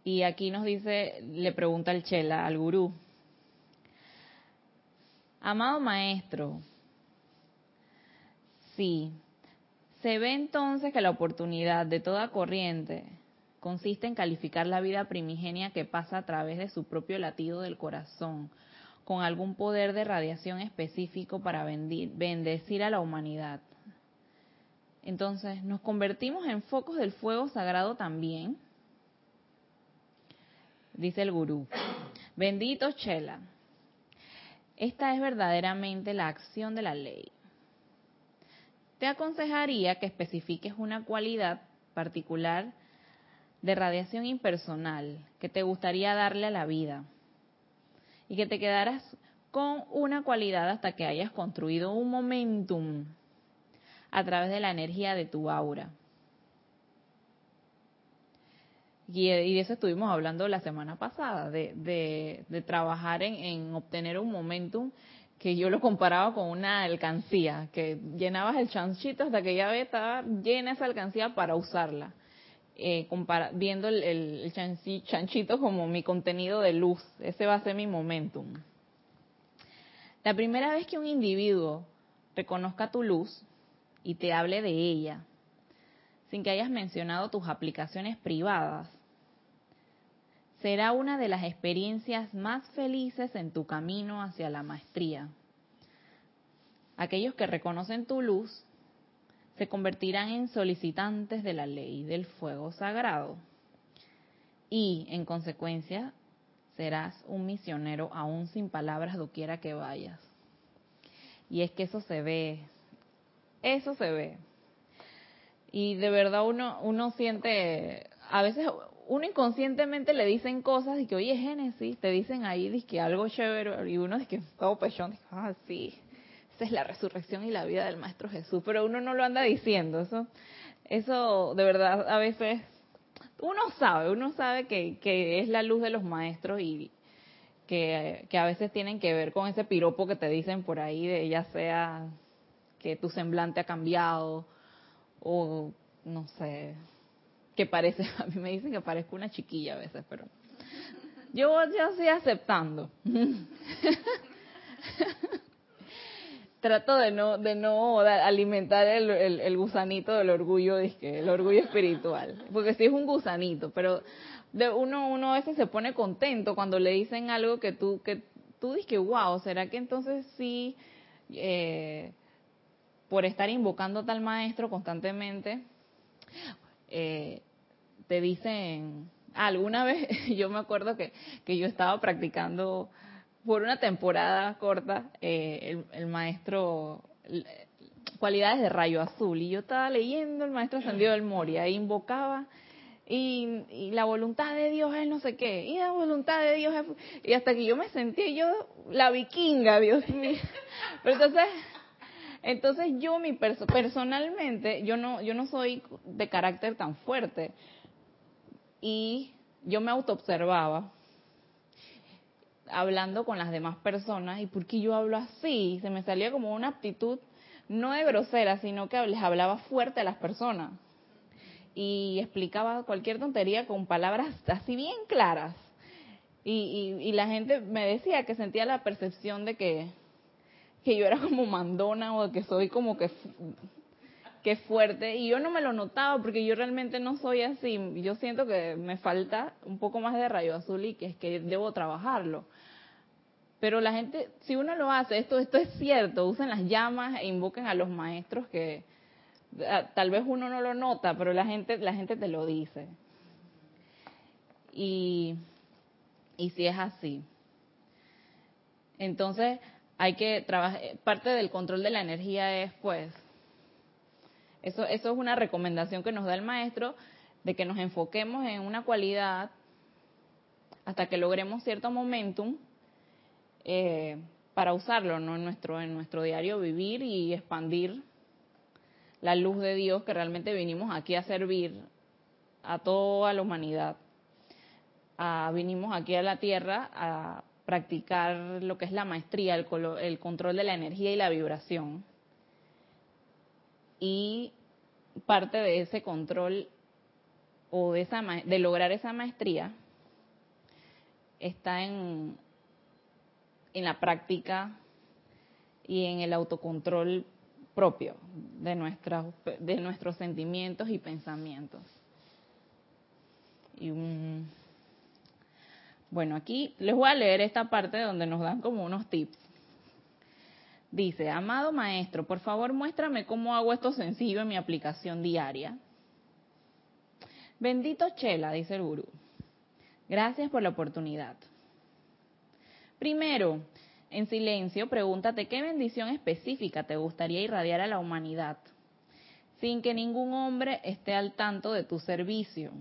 Speaker 1: Y aquí nos dice, le pregunta el Chela al gurú, amado maestro, sí, se ve entonces que la oportunidad de toda corriente consiste en calificar la vida primigenia que pasa a través de su propio latido del corazón, con algún poder de radiación específico para bendecir a la humanidad. Entonces, ¿nos convertimos en focos del fuego sagrado también? dice el gurú. Bendito Chela. Esta es verdaderamente la acción de la ley. Te aconsejaría que especifiques una cualidad particular de radiación impersonal que te gustaría darle a la vida y que te quedaras con una cualidad hasta que hayas construido un momentum a través de la energía de tu aura. Y, de eso estuvimos hablando la semana pasada, de, de, trabajar en, obtener un momentum que yo lo comparaba con una alcancía, que llenabas el chanchito hasta que ya estaba llena esa alcancía para usarla, eh, viendo el, el, chanchito como mi contenido de luz, ese va a ser mi momentum. La primera vez que un individuo reconozca tu luz y te hable de ella, sin que hayas mencionado tus aplicaciones privadas, será una de las experiencias más felices en tu camino hacia la maestría. Aquellos que reconocen tu luz se convertirán en solicitantes de la ley del fuego sagrado y, en consecuencia, serás un misionero aún sin palabras doquiera que vayas. Y es que eso se ve, eso se ve. Y de verdad uno, uno siente, a veces uno inconscientemente le dicen cosas y que, oye, Génesis, te dicen ahí que algo chévere, y uno dice que todo pechón, dice, ah, sí, es la resurrección y la vida del Maestro Jesús, pero uno no lo anda diciendo, eso, eso de verdad a veces, uno sabe, uno sabe que, que es la luz de los maestros y que, que a veces tienen que ver con ese piropo que te dicen por ahí, de ya sea que tu semblante ha cambiado o no sé, que parece, a mí me dicen que parezco una chiquilla a veces, pero yo ya estoy aceptando. trato de no de no alimentar el, el, gusanito del orgullo, el orgullo espiritual, porque sí es un gusanito, pero de uno uno a veces se pone contento cuando le dicen algo que tú que tú dices wow, será que entonces sí eh, por estar invocando a tal maestro constantemente eh, te dicen alguna vez yo me acuerdo que, que yo estaba practicando por una temporada corta eh, el, maestro cualidades de rayo azul. Y yo estaba leyendo el maestro ascendido del Moria e invocaba y, la voluntad de Dios es no sé qué y la voluntad de Dios es y hasta que yo me sentí yo la vikinga Dios mío. Pero entonces entonces yo mi personalmente yo no yo no soy de carácter tan fuerte. Y yo me autoobservaba hablando con las demás personas y por qué yo hablo así, se me salía como una actitud no de grosera, sino que les hablaba fuerte a las personas y explicaba cualquier tontería con palabras así bien claras. Y, y, la gente me decía que sentía la percepción de que, que yo era como mandona o que soy como que que fuerte. Y yo no me lo notaba porque yo realmente no soy así. Yo siento que me falta un poco más de rayo azul y que es que debo trabajarlo. Pero la gente si uno lo hace esto esto es cierto usen las llamas e invoquen a los maestros que tal vez uno no lo nota pero la gente la gente te lo dice. Y y si es así entonces hay que trabajar parte del control de la energía es pues eso, eso es una recomendación que nos da el maestro de que nos enfoquemos en una cualidad hasta que logremos cierto momentum eh, para usarlo ¿no? en, nuestro, en nuestro diario vivir y expandir la luz de Dios que realmente vinimos aquí a servir a toda la humanidad. Ah, vinimos aquí a la Tierra a practicar lo que es la maestría, el, el control de la energía y la vibración. Y parte de ese control o de, esa, de lograr esa maestría está en, en la práctica y en el autocontrol propio de, nuestras, de nuestros sentimientos y pensamientos. Y bueno, aquí les voy a leer esta parte donde nos dan como unos tips. Dice, amado maestro, por favor muéstrame cómo hago esto sencillo en mi aplicación diaria. Bendito Chela, dice el gurú. Gracias por la oportunidad. Primero, en silencio, pregúntate qué bendición específica te gustaría irradiar a la humanidad, sin que ningún hombre esté al tanto de tu servicio.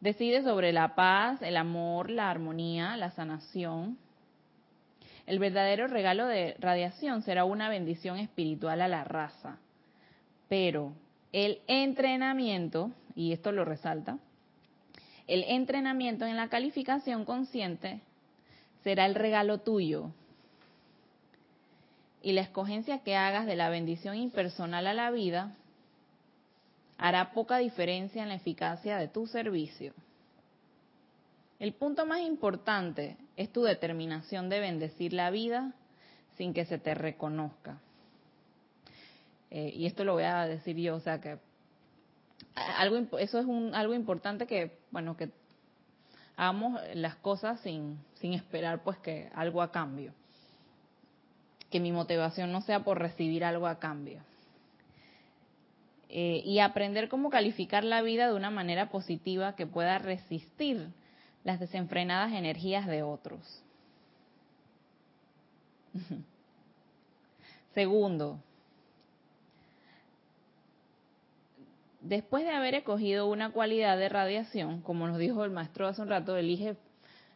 Speaker 1: Decide sobre la paz, el amor, la armonía, la sanación, el verdadero regalo de radiación será una bendición espiritual a la raza. Pero el entrenamiento, y esto lo resalta, el entrenamiento en la calificación consciente será el regalo tuyo. Y la escogencia que hagas de la bendición impersonal a la vida hará poca diferencia en la eficacia de tu servicio. El punto más importante es tu determinación de bendecir la vida sin que se te reconozca. Eh, y esto lo voy a decir yo, o sea que algo eso es un, algo importante que bueno que hagamos las cosas sin sin esperar pues que algo a cambio. Que mi motivación no sea por recibir algo a cambio. Eh, y aprender cómo calificar la vida de una manera positiva que pueda resistir las desenfrenadas energías de otros. Segundo, después de haber escogido una cualidad de radiación, como nos dijo el maestro hace un rato, elige,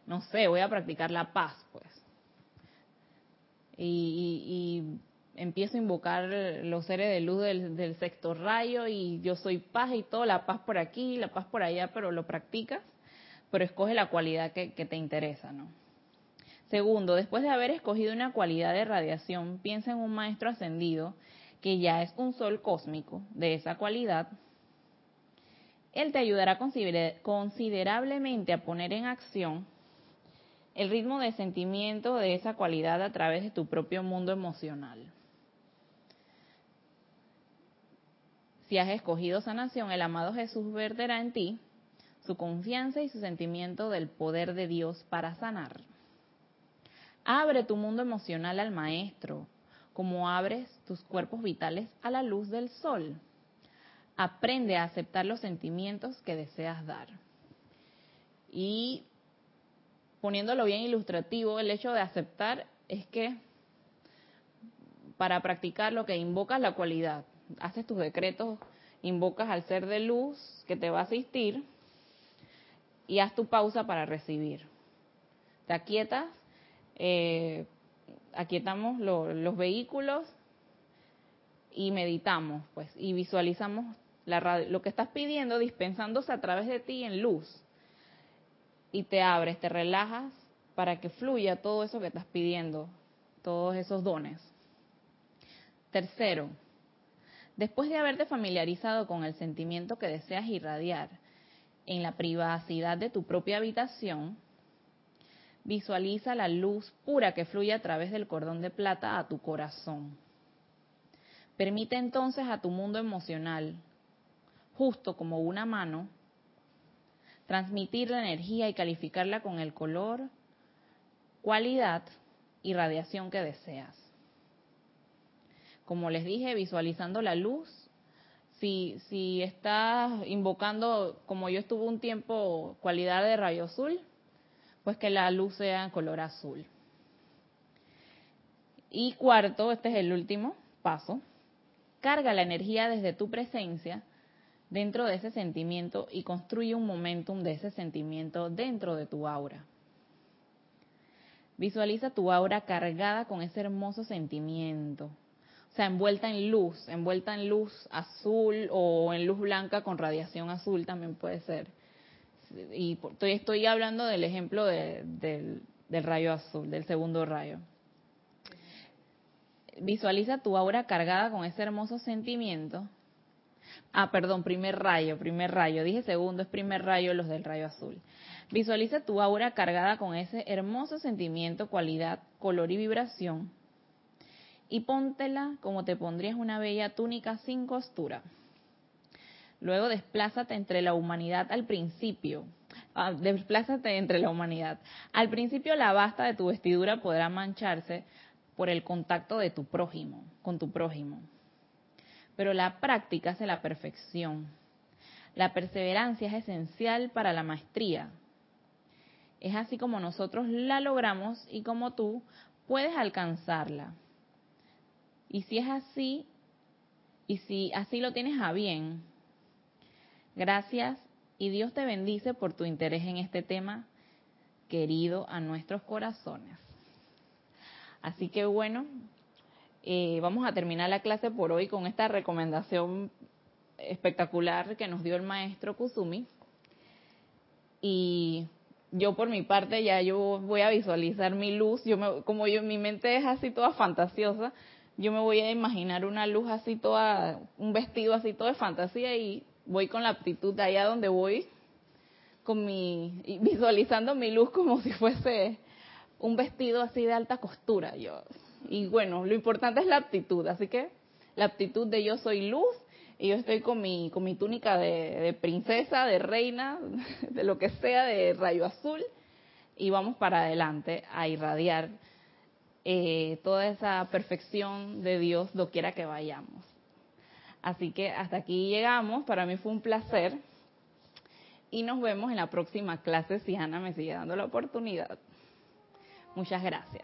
Speaker 1: no sé, voy a practicar la paz, pues. Y, empiezo a invocar los seres de luz del, del, sexto rayo y yo soy paz y todo, la paz por aquí, la paz por allá, pero lo practicas pero escoge la cualidad que, te interesa, ¿no? Segundo, después de haber escogido una cualidad de radiación, piensa en un maestro ascendido que ya es un sol cósmico de esa cualidad. Él te ayudará considerablemente a poner en acción el ritmo de sentimiento de esa cualidad a través de tu propio mundo emocional. Si has escogido sanación, el amado Jesús verterá en ti su confianza y su sentimiento del poder de Dios para sanar. Abre tu mundo emocional al Maestro, como abres tus cuerpos vitales a la luz del sol. Aprende a aceptar los sentimientos que deseas dar. Y poniéndolo bien ilustrativo, el hecho de aceptar es que para practicar lo que invocas la cualidad, haces tus decretos, invocas al ser de luz que te va a asistir y haz tu pausa para recibir. Te aquietas, eh, aquietamos los vehículos y meditamos, pues, y visualizamos lo que estás pidiendo dispensándose a través de ti en luz. Y te abres, te relajas para que fluya todo eso que estás pidiendo, todos esos dones. Tercero, después de haberte familiarizado con el sentimiento que deseas irradiar en la privacidad de tu propia habitación, visualiza la luz pura que fluye a través del cordón de plata a tu corazón. Permite entonces a tu mundo emocional, justo como una mano, transmitir la energía y calificarla con el color, cualidad y radiación que deseas. Como les dije, visualizando la luz, si, estás invocando, como yo estuve un tiempo, cualidad de rayo azul, pues que la luz sea en color azul. Y cuarto, este es el último paso, carga la energía desde tu presencia dentro de ese sentimiento y construye un momentum de ese sentimiento dentro de tu aura. Visualiza tu aura cargada con ese hermoso sentimiento, o sea, envuelta en luz, envuelta en luz azul o en luz blanca con radiación azul también puede ser. Y estoy, estoy hablando del ejemplo del, del rayo azul, del segundo rayo. Visualiza tu aura cargada con ese hermoso sentimiento Ah, perdón, primer rayo, primer rayo. Dije segundo, es primer rayo los del rayo azul. Visualiza tu aura cargada con ese hermoso sentimiento, cualidad, color y vibración. Y póntela como te pondrías una bella túnica sin costura. Luego desplázate entre la humanidad al principio. Ah, desplázate entre la humanidad. Al principio la basta de tu vestidura podrá mancharse por el contacto de tu prójimo, con tu prójimo pero la práctica hace la perfección. La perseverancia es esencial para la maestría. Es así como nosotros la logramos y como tú puedes alcanzarla. Y si es así, y si así lo tienes a bien, gracias y Dios te bendice por tu interés en este tema querido a nuestros corazones. Así que bueno, eh, vamos a terminar la clase por hoy con esta recomendación espectacular que nos dio el maestro Kusumi. Y yo por mi parte ya yo voy a visualizar mi luz, yo me, como yo mi mente es así toda fantasiosa, yo me voy a imaginar una luz así toda, un vestido así todo de fantasía y voy con la aptitud de allá donde voy, con mi, visualizando mi luz como si fuese un vestido así de alta costura. Yo y bueno, lo importante es la aptitud, así que la aptitud de yo soy luz y yo estoy con mi, con mi túnica de, princesa, de reina, de lo que sea, de rayo azul, y vamos para adelante a irradiar eh, toda esa perfección de Dios doquiera que vayamos. Así que hasta aquí llegamos, para mí fue un placer y nos vemos en la próxima clase si Ana me sigue dando la oportunidad. Muchas gracias.